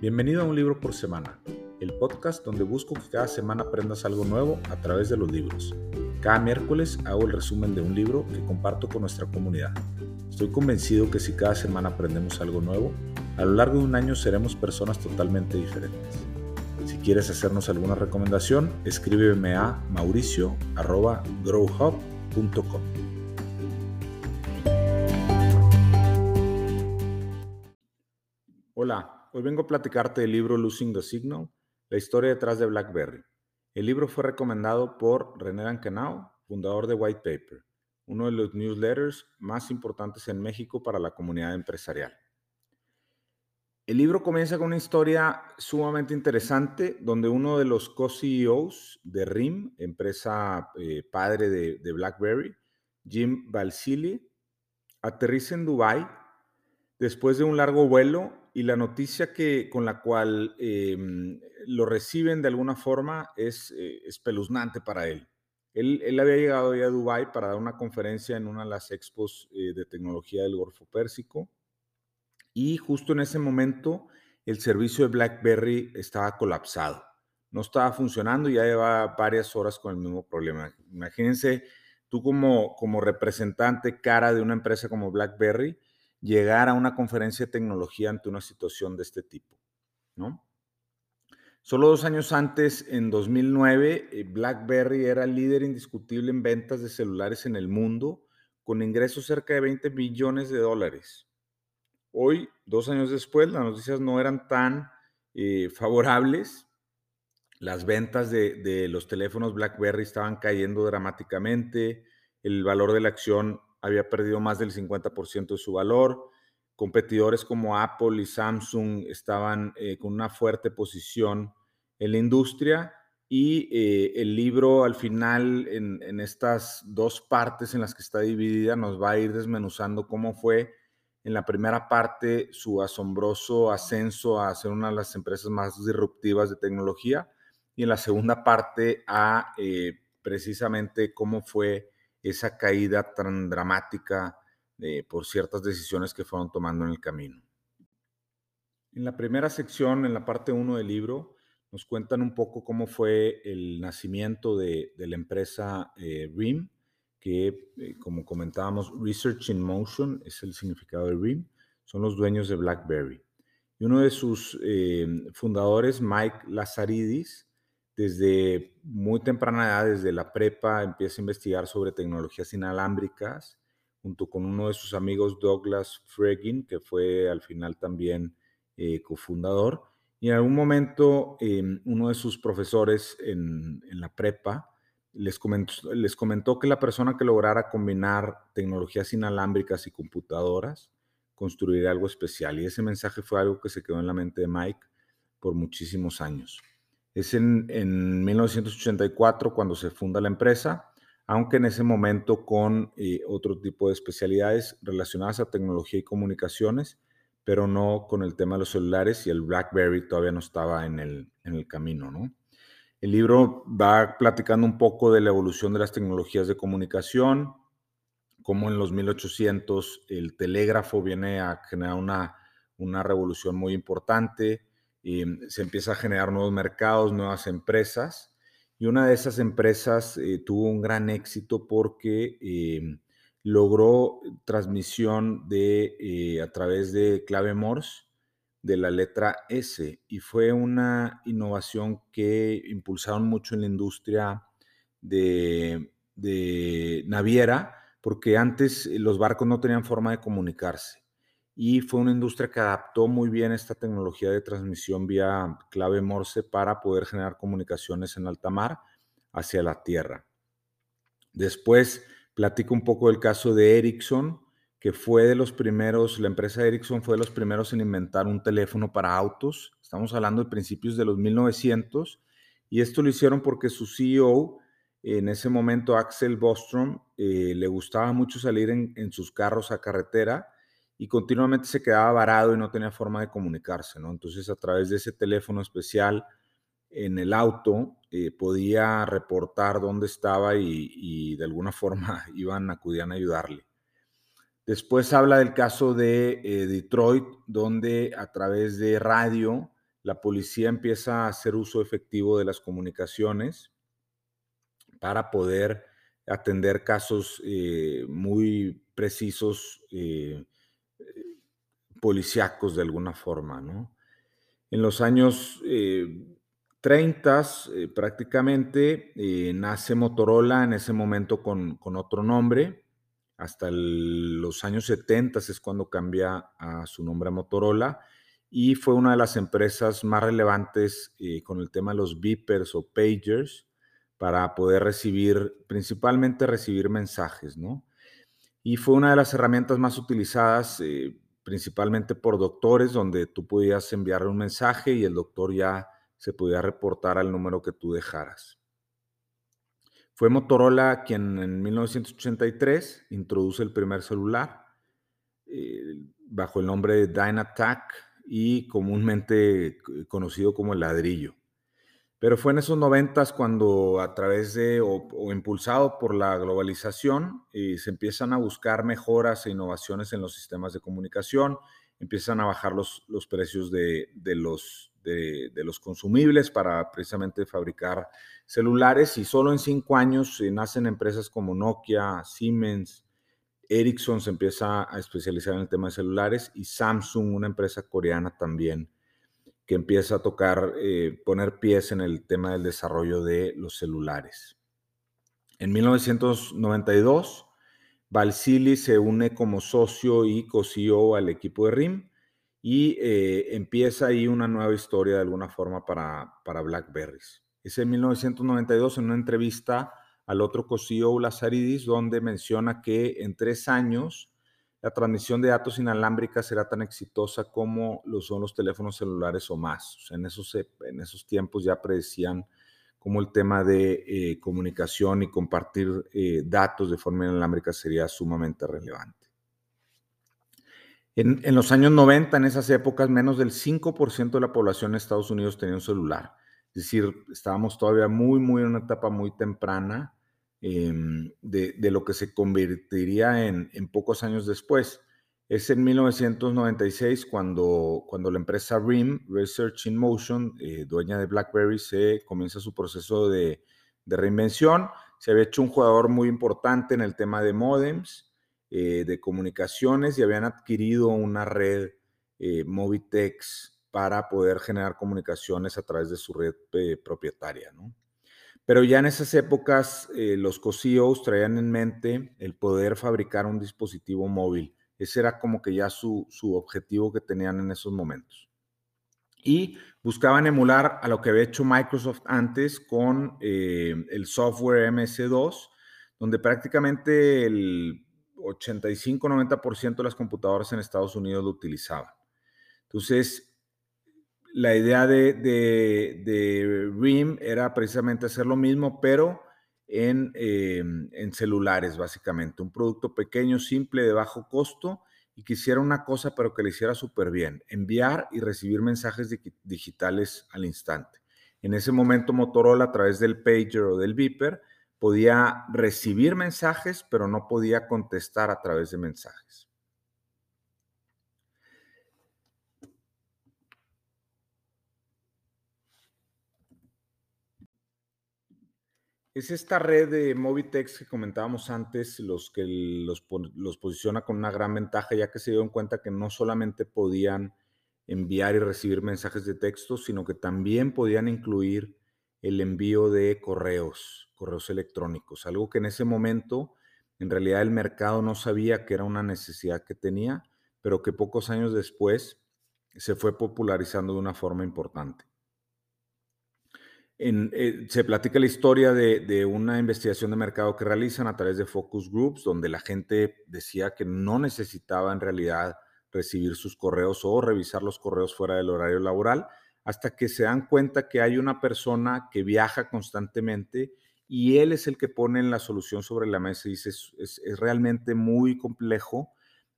Bienvenido a Un Libro por Semana, el podcast donde busco que cada semana aprendas algo nuevo a través de los libros. Cada miércoles hago el resumen de un libro que comparto con nuestra comunidad. Estoy convencido que si cada semana aprendemos algo nuevo, a lo largo de un año seremos personas totalmente diferentes. Si quieres hacernos alguna recomendación, escríbeme a mauricio.growhub.com. hoy vengo a platicarte del libro Losing the Signal, la historia detrás de BlackBerry. El libro fue recomendado por René Ankenau, fundador de White Paper, uno de los newsletters más importantes en México para la comunidad empresarial. El libro comienza con una historia sumamente interesante donde uno de los co-CEOs de RIM, empresa eh, padre de, de, BlackBerry, Jim Balsillie, aterriza en Dubái después de un largo vuelo y la noticia que, con la cual em, lo reciben de alguna forma es eh, espeluznante para él. él. él. había llegado ya a Dubái para dar una conferencia en una de las expos eh, de tecnología del Golfo Pérsico y justo en ese momento el servicio de BlackBerry estaba colapsado. No estaba funcionando y ya llevaba varias horas con el mismo problema. Imagínense tú como, como representante cara de una empresa como BlackBerry, llegar a una conferencia de tecnología ante una situación de este tipo, ¿no? Solo dos años antes, en 2009, eh, BlackBerry era líder indiscutible en ventas de celulares en el mundo, con ingresos cerca de 20 billones de dólares. Hoy, dos años después, las noticias no eran tan eh, favorables. Las ventas de, de los teléfonos BlackBerry estaban cayendo dramáticamente, el valor de la acción había perdido más del 50% de su valor. Competidores como Apple y Samsung estaban eh, con una fuerte posición en la industria y eh, el libro al final, en, estas dos partes en las que está dividida, nos va a ir desmenuzando cómo fue en la primera parte su asombroso ascenso a ser una de las empresas más disruptivas de tecnología y en la segunda parte a eh, precisamente cómo fue esa caída tan dramática por ciertas decisiones que fueron tomando en el camino. En la primera sección, en la parte 1 del libro, nos cuentan un poco cómo fue el nacimiento de, de la empresa eh, RIM, que eh, como comentábamos, Research in Motion es el significado de RIM, son los dueños de BlackBerry. Y uno de sus eh, fundadores, Mike Lazaridis, desde muy temprana edad, desde la prepa, empieza a investigar sobre tecnologías inalámbricas, junto con uno de sus amigos, Douglas Fregin, que fue al final también eh, cofundador. Y en algún momento, eh, uno de sus profesores en, la prepa les comentó que la persona que lograra combinar tecnologías inalámbricas y computadoras construiría algo especial. Y ese mensaje fue algo que se quedó en la mente de Mike por muchísimos años. Es en, en 1984 cuando se funda la empresa, aunque en ese momento con eh, otro tipo de especialidades relacionadas a tecnología y comunicaciones, pero no con el tema de los celulares y el BlackBerry todavía no estaba en el, en el camino, ¿no? El libro va platicando un poco de la evolución de las tecnologías de comunicación, cómo en los 1800 el telégrafo viene a generar una, una revolución muy importante, se empieza a generar nuevos mercados, nuevas empresas. Y una de esas empresas eh, tuvo un gran éxito porque eh, logró transmisión de, eh, a través de clave Morse de la letra S y fue una innovación que impulsaron mucho en la industria de, de naviera porque antes los barcos no tenían forma de comunicarse y fue una industria que adaptó muy bien esta tecnología de transmisión vía clave Morse para poder generar comunicaciones en alta mar hacia la Tierra. Después platico un poco del caso de Ericsson, que fue de los primeros, la empresa Ericsson fue de los primeros en inventar un teléfono para autos. Estamos hablando de principios de los 1900 y esto lo hicieron porque su CEO en ese momento, Axel Bostrom, eh, le gustaba mucho salir en, en sus carros a carretera y continuamente se quedaba varado y no tenía forma de comunicarse, ¿no? Entonces, a través de ese teléfono especial en el auto, eh, podía reportar dónde estaba y, y, de alguna forma iban, acudían a ayudarle. Después habla del caso de eh, Detroit, donde a través de radio la policía empieza a hacer uso efectivo de las comunicaciones para poder atender casos eh, muy precisos, eh, policíacos de alguna forma, ¿no? En los años 30 eh, prácticamente nace Motorola en ese momento con, otro nombre. Hasta los años 70 es cuando cambia a su nombre a Motorola y fue una de las empresas más relevantes con el tema de los beepers o pagers para poder recibir, principalmente recibir mensajes, ¿no? Y fue una de las herramientas más utilizadas eh, principalmente por doctores, donde tú podías enviarle un mensaje y el doctor ya se podía reportar al número que tú dejaras. Fue Motorola quien en 1983 introduce el primer celular eh, bajo el nombre de Dynatac y comúnmente conocido como el ladrillo. Pero fue en esos noventas cuando a través de o, impulsado por la globalización eh, se empiezan a buscar mejoras e innovaciones en los sistemas de comunicación, empiezan a bajar los, los precios de, de los, de, los consumibles para precisamente fabricar celulares y solo en cinco años eh, nacen empresas como Nokia, Siemens, Ericsson se empieza a especializar en el tema de celulares y Samsung, una empresa coreana también que empieza a tocar, eh, poner pies en el tema del desarrollo de los celulares. En 1992, Valsili se une como socio y co-CEO al equipo de RIM y eh, empieza ahí una nueva historia de alguna forma para, para BlackBerries. Es en 1992 en una entrevista al otro co-CEO Lazaridis donde menciona que en tres años la transmisión de datos inalámbrica será tan exitosa como lo son los teléfonos celulares o más. en, esos, en esos tiempos ya predecían cómo el tema de eh, comunicación y compartir eh, datos de forma inalámbrica sería sumamente relevante. En, en, los años 90, en esas épocas, menos del 5% de la población en Estados Unidos tenía un celular. Es decir, estábamos todavía muy, muy en una etapa muy temprana Em, de, lo que se convertiría en, pocos años después. Es en 1996 cuando, cuando la empresa RIM, Research in Motion, eh, dueña de BlackBerry, se comienza su proceso de, reinvención. Se había hecho un jugador muy importante en el tema de modems, eh, de comunicaciones y habían adquirido una red eh, Movitex para poder generar comunicaciones a través de su red propietaria. ¿no? Pero ya en esas épocas eh, los co-CEOs traían en mente el poder fabricar un dispositivo móvil. Ese era como que ya su, su objetivo que tenían en esos momentos. Y buscaban emular a lo que había hecho Microsoft antes con eh, el software MS2, donde prácticamente el 85-90% de las computadoras en Estados Unidos lo utilizaban. Entonces, la idea de, de, RIM era precisamente hacer lo mismo, pero en, eh, en, celulares, básicamente. Un producto pequeño, simple, de bajo costo y que hiciera una cosa, pero que le hiciera súper bien. Enviar y recibir mensajes digitales al instante. En ese momento Motorola, a través del pager o del beeper, podía recibir mensajes, pero no podía contestar a través de mensajes. Es esta red de Movitex que comentábamos antes, los que los, posiciona con una gran ventaja, ya que se dieron cuenta que no solamente podían enviar y recibir mensajes de texto, sino que también podían incluir el envío de correos, correos electrónicos, algo que en ese momento en realidad el mercado no sabía que era una necesidad que tenía, pero que pocos años después se fue popularizando de una forma importante. Eh, se platica la historia de, una investigación de mercado que realizan a través de focus groups, donde la gente decía que no necesitaba en realidad recibir sus correos o revisar los correos fuera del horario laboral, hasta que se dan cuenta que hay una persona que viaja constantemente y él es el que pone la solución sobre la mesa y dice, es, realmente muy complejo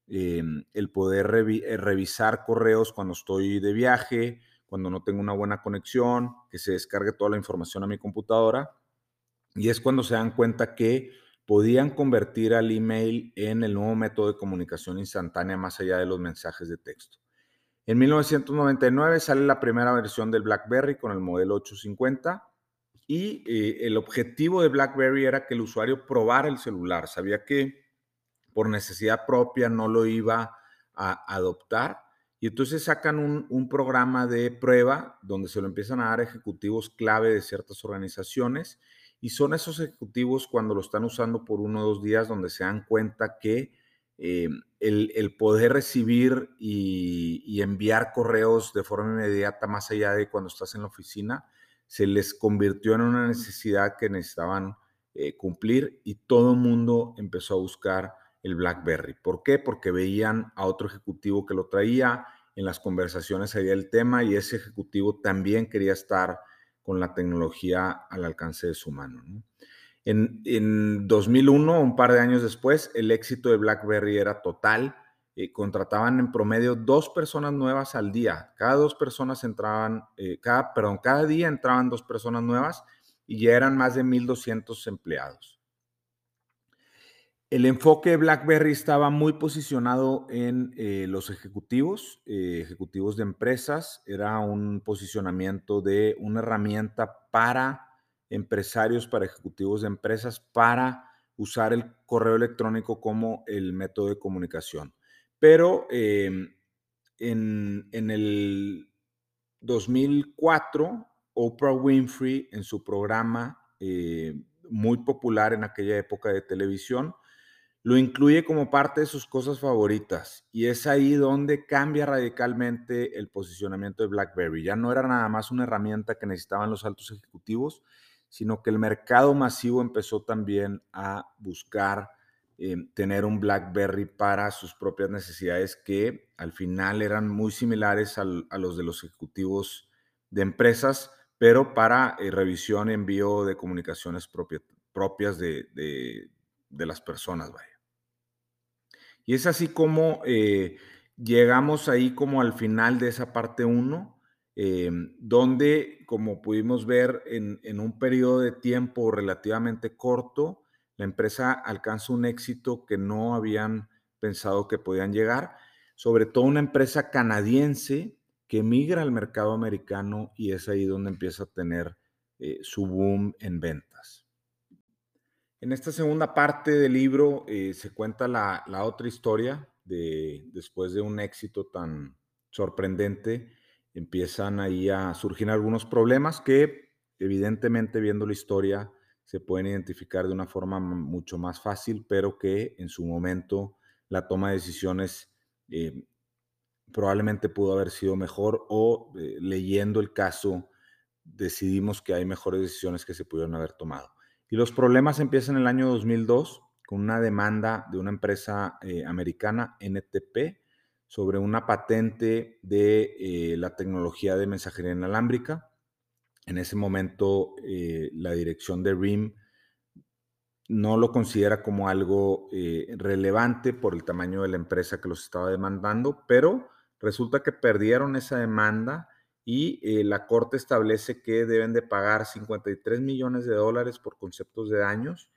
em, el poder eh, revisar correos cuando estoy de viaje, cuando no tengo una buena conexión, que se descargue toda la información a mi computadora. Y es cuando se dan cuenta que podían convertir al email en el nuevo método de comunicación instantánea más allá de los mensajes de texto. En 1999 sale la primera versión del BlackBerry con el modelo 850 y eh, el objetivo de BlackBerry era que el usuario probara el celular. Sabía que por necesidad propia no lo iba a adoptar y entonces sacan un, programa de prueba donde se lo empiezan a dar ejecutivos clave de ciertas organizaciones y son esos ejecutivos cuando lo están usando por uno o dos días donde se dan cuenta que eh, el, poder recibir y, enviar correos de forma inmediata más allá de cuando estás en la oficina se les convirtió en una necesidad que necesitaban eh, cumplir y todo el mundo empezó a buscar el BlackBerry. ¿Por qué? Porque veían a otro ejecutivo que lo traía, en las conversaciones había el tema y ese ejecutivo también quería estar con la tecnología al alcance de su mano. En, en, 2001, un par de años después, el éxito de BlackBerry era total. Eh, contrataban en promedio dos personas nuevas al día. Cada dos personas entraban, eh, cada, perdón, cada día entraban dos personas nuevas y ya eran más de 1.200 empleados. El enfoque de BlackBerry estaba muy posicionado en eh, los ejecutivos, eh, ejecutivos de empresas. Era un posicionamiento de una herramienta para empresarios, para ejecutivos de empresas, para usar el correo electrónico como el método de comunicación. Pero em, en, en el 2004, Oprah Winfrey, en su programa eh, muy popular en aquella época de televisión, lo incluye como parte de sus cosas favoritas y es ahí donde cambia radicalmente el posicionamiento de BlackBerry. Ya no era nada más una herramienta que necesitaban los altos ejecutivos, sino que el mercado masivo empezó también a buscar eh, tener un BlackBerry para sus propias necesidades que al final eran muy similares a los de los ejecutivos de empresas, pero para eh, revisión envío de comunicaciones propias de, de las personas, vaya. Y es así como eh, llegamos ahí como al final de esa parte 1, em, donde, como pudimos ver, en, en, un periodo de tiempo relativamente corto, la empresa alcanza un éxito que no habían pensado que podían llegar, sobre todo una empresa canadiense que migra al mercado americano y es ahí donde empieza a tener eh, su boom en ventas. En esta segunda parte del libro eh, se cuenta la, otra historia de después de un éxito tan sorprendente, empiezan ahí a surgir algunos problemas que evidentemente viendo la historia se pueden identificar de una forma mucho más fácil, pero que en su momento la toma de decisiones eh, probablemente pudo haber sido mejor o eh, leyendo el caso decidimos que hay mejores decisiones que se pudieron haber tomado. Y los problemas empiezan en el año 2002 con una demanda de una empresa eh, americana, NTP, sobre una patente de eh, la tecnología de mensajería inalámbrica. En ese momento, eh, la dirección de RIM no lo considera como algo relevante por el tamaño de la empresa que los estaba demandando, pero resulta que perdieron esa demanda y eh, la Corte establece que deben de pagar 53 millones de dólares por conceptos de daños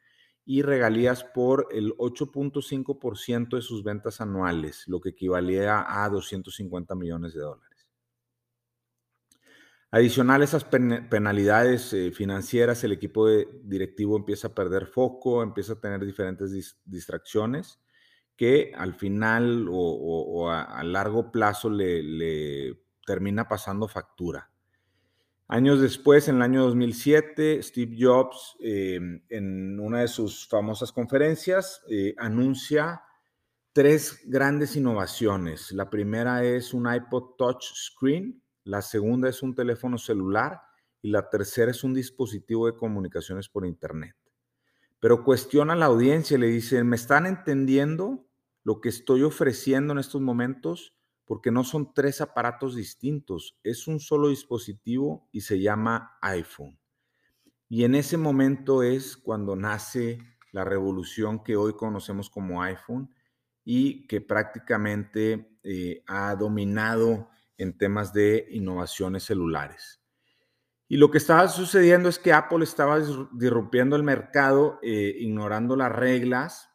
y regalías por el 8.5% de sus ventas anuales, lo que equivalía a 250 millones de dólares. Adicional a esas penalidades eh, financieras, el equipo directivo empieza a perder foco, empieza a tener diferentes distracciones que al final o, a, largo plazo le termina pasando factura. Años después, en el año 2007, Steve Jobs, em, en una de sus famosas conferencias, eh, anuncia tres grandes innovaciones. La primera es un iPod Touch Screen, la segunda es un teléfono celular y la tercera es un dispositivo de comunicaciones por Internet. Pero cuestiona a la audiencia y le dice, ¿me están entendiendo lo que estoy ofreciendo en estos momentos? Porque no son tres aparatos distintos, es un solo dispositivo y se llama iPhone. Y en ese momento es cuando nace la revolución que hoy conocemos como iPhone y que prácticamente eh, ha dominado en temas de innovaciones celulares. Y lo que estaba sucediendo es que Apple estaba disrumpiendo el mercado, eh, ignorando las reglas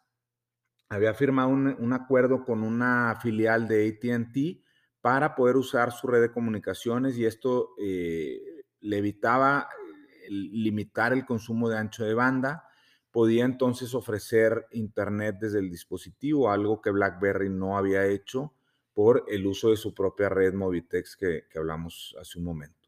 había firmado un, acuerdo con una filial de ATT para poder usar su red de comunicaciones y esto eh, le evitaba limitar el consumo de ancho de banda. Podía entonces ofrecer Internet desde el dispositivo, algo que BlackBerry no había hecho por el uso de su propia red Movitex que hablamos hace un momento.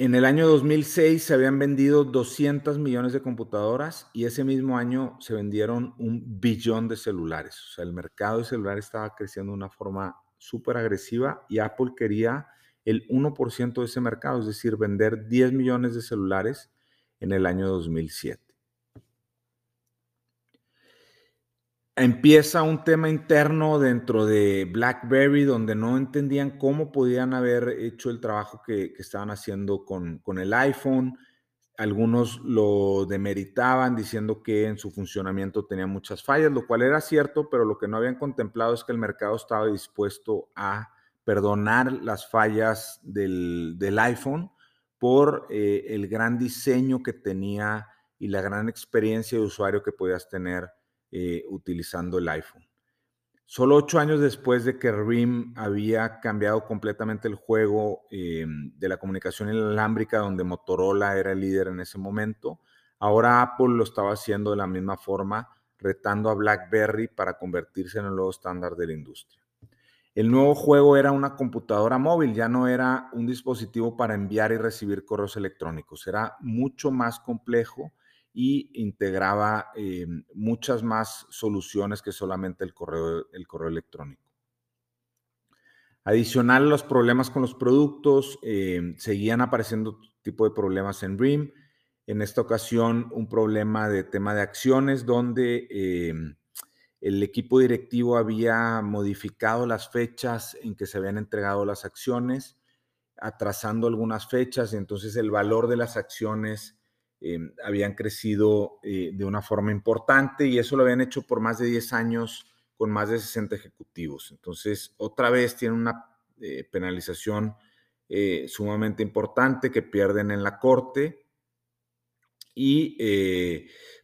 En el año 2006 se habían vendido 200 millones de computadoras y ese mismo año se vendieron un billón de celulares. O sea, el mercado de celulares estaba creciendo de una forma súper agresiva y Apple quería el 1% de ese mercado, es decir, vender 10 millones de celulares en el año 2007. Empieza un tema interno dentro de BlackBerry donde no entendían cómo podían haber hecho el trabajo que, estaban haciendo con, con, el iPhone. Algunos lo demeritaban diciendo que en su funcionamiento tenía muchas fallas, lo cual era cierto, pero lo que no habían contemplado es que el mercado estaba dispuesto a perdonar las fallas del, del iPhone por eh, el gran diseño que tenía y la gran experiencia de usuario que podías tener eh, utilizando el iPhone. Solo ocho años después de que RIM había cambiado completamente el juego eh, de la comunicación inalámbrica, donde Motorola era el líder en ese momento, ahora Apple lo estaba haciendo de la misma forma, retando a BlackBerry para convertirse en el nuevo estándar de la industria. El nuevo juego era una computadora móvil, ya no era un dispositivo para enviar y recibir correos electrónicos, era mucho más complejo y integraba eh, muchas más soluciones que solamente el correo, el correo electrónico. Adicional a los problemas con los productos, eh, seguían apareciendo tipo de problemas en RIM. En esta ocasión, un problema de tema de acciones, donde eh, el equipo directivo había modificado las fechas en que se habían entregado las acciones, atrasando algunas fechas, y entonces el valor de las acciones Em, habían crecido eh, de una forma importante y eso lo habían hecho por más de 10 años con más de 60 ejecutivos. Entonces, otra vez tienen una eh, penalización eh, sumamente importante que pierden en la corte. Y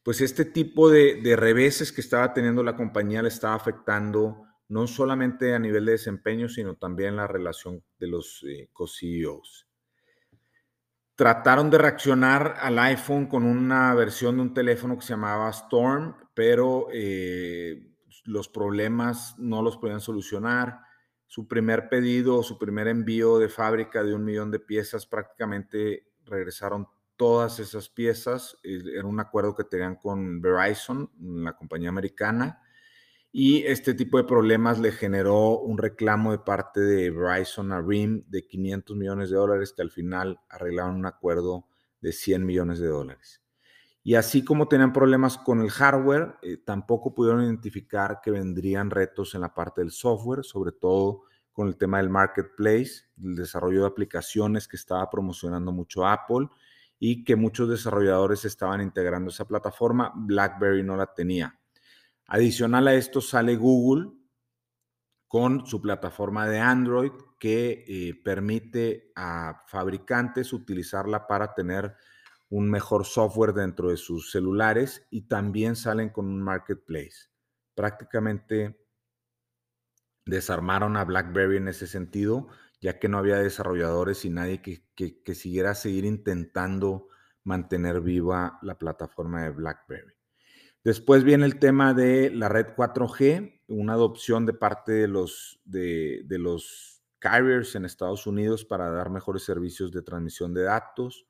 pues este tipo de, de, reveses que estaba teniendo la compañía le estaba afectando no solamente a nivel de desempeño, sino también la relación de los co-CEOs trataron de reaccionar al iPhone con una versión de un teléfono que se llamaba Storm, pero eh, los problemas no los podían solucionar. Su primer pedido, su primer envío de fábrica de un millón de piezas, prácticamente regresaron todas esas piezas. Eh, era un acuerdo que tenían con Verizon, la compañía americana y este tipo de problemas le generó un reclamo de parte de Verizon a RIM de 500 millones de dólares que al final arreglaron un acuerdo de 100 millones de dólares. Y así como tenían problemas con el hardware, eh, tampoco pudieron identificar que vendrían retos en la parte del software, sobre todo con el tema del marketplace, el desarrollo de aplicaciones que estaba promocionando mucho Apple y que muchos desarrolladores estaban integrando esa plataforma. BlackBerry no la tenía. Adicional a esto sale Google con su plataforma de Android que eh, permite a fabricantes utilizarla para tener un mejor software dentro de sus celulares y también salen con un marketplace. Prácticamente desarmaron a BlackBerry en ese sentido, ya que no había desarrolladores y nadie que, que siguiera seguir intentando mantener viva la plataforma de BlackBerry. Después viene el tema de la red 4G, una adopción de parte de los, de, los carriers en Estados Unidos para dar mejores servicios de transmisión de datos.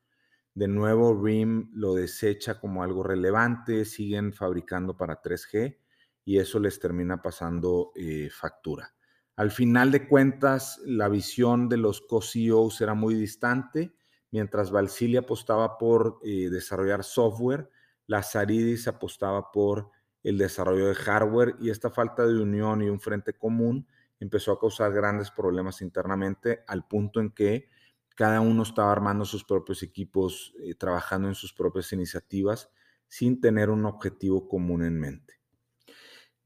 De nuevo, RIM lo desecha como algo relevante, siguen fabricando para 3G y eso les termina pasando eh, factura. Al final de cuentas, la visión de los co-CEOs era muy distante, mientras Valsilia apostaba por eh, desarrollar software la Saridis apostaba por el desarrollo de hardware y esta falta de unión y un frente común empezó a causar grandes problemas internamente al punto en que cada uno estaba armando sus propios equipos, eh, trabajando en sus propias iniciativas sin tener un objetivo común en mente.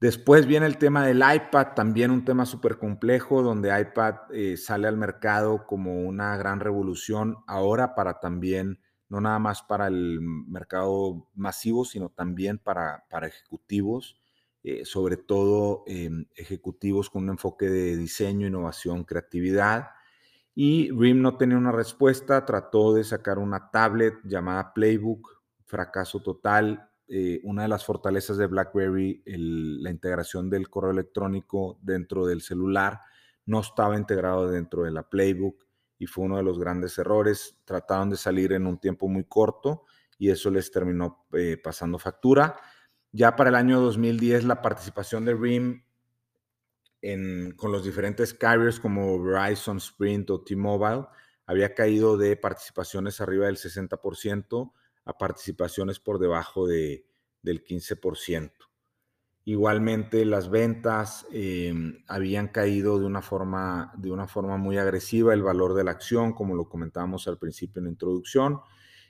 Después viene el tema del iPad, también un tema súper complejo, donde iPad eh, sale al mercado como una gran revolución ahora para también no nada más para el mercado masivo, sino también para, para ejecutivos eh, sobre todo em, ejecutivos con un enfoque de diseño, innovación, creatividad. Y RIM no tenía una respuesta, trató de sacar una tablet llamada Playbook, fracaso total. Eh, una de las fortalezas de BlackBerry, la integración del correo electrónico dentro del celular, no estaba integrado dentro de la Playbook y fue uno de los grandes errores. Trataron de salir en un tiempo muy corto y eso les terminó eh, pasando factura. Ya para el año 2010 la participación de RIM con los diferentes carriers como Verizon, Sprint o T-Mobile había caído de participaciones arriba del 60% a participaciones por debajo de, del 15%. Igualmente las ventas em, habían caído de una, forma, de una forma muy agresiva, el valor de la acción, como lo comentábamos al principio en la introducción,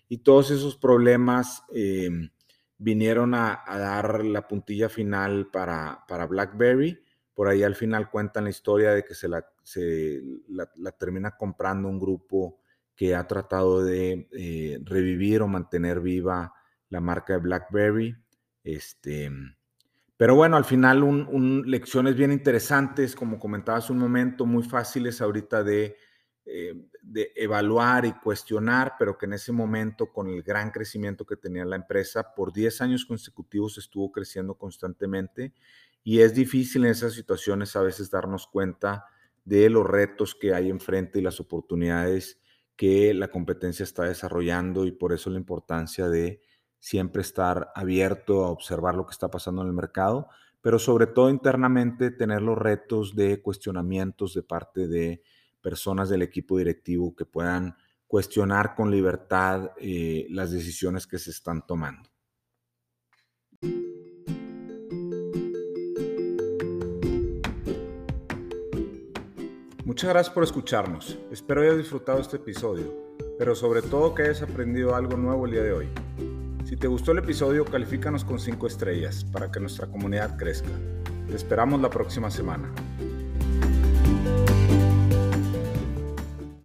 y todos esos problemas em, vinieron a, dar la puntilla final para, para, BlackBerry. Por ahí al final cuentan la historia de que se la, se la, termina comprando un grupo que ha tratado de eh, revivir o mantener viva la marca de BlackBerry. Este, pero bueno, al final lecciones bien interesantes, como comentabas un momento, muy fáciles ahorita de eh, de evaluar y cuestionar, pero que en ese momento, con el gran crecimiento que tenía la empresa, por 10 años consecutivos estuvo creciendo constantemente. Y es difícil en esas situaciones a veces darnos cuenta de los retos que hay enfrente y las oportunidades que la competencia está desarrollando y por eso la importancia de siempre estar abierto a observar lo que está pasando en el mercado, pero sobre todo internamente tener los retos de cuestionamientos de parte de personas del equipo directivo que puedan cuestionar con libertad eh, las decisiones que se están tomando. Muchas gracias por escucharnos. Espero hayas disfrutado este episodio, pero sobre todo que hayas aprendido algo nuevo el día de hoy. Si te gustó el episodio, califícanos con 5 estrellas para que nuestra comunidad crezca. Te esperamos la próxima semana.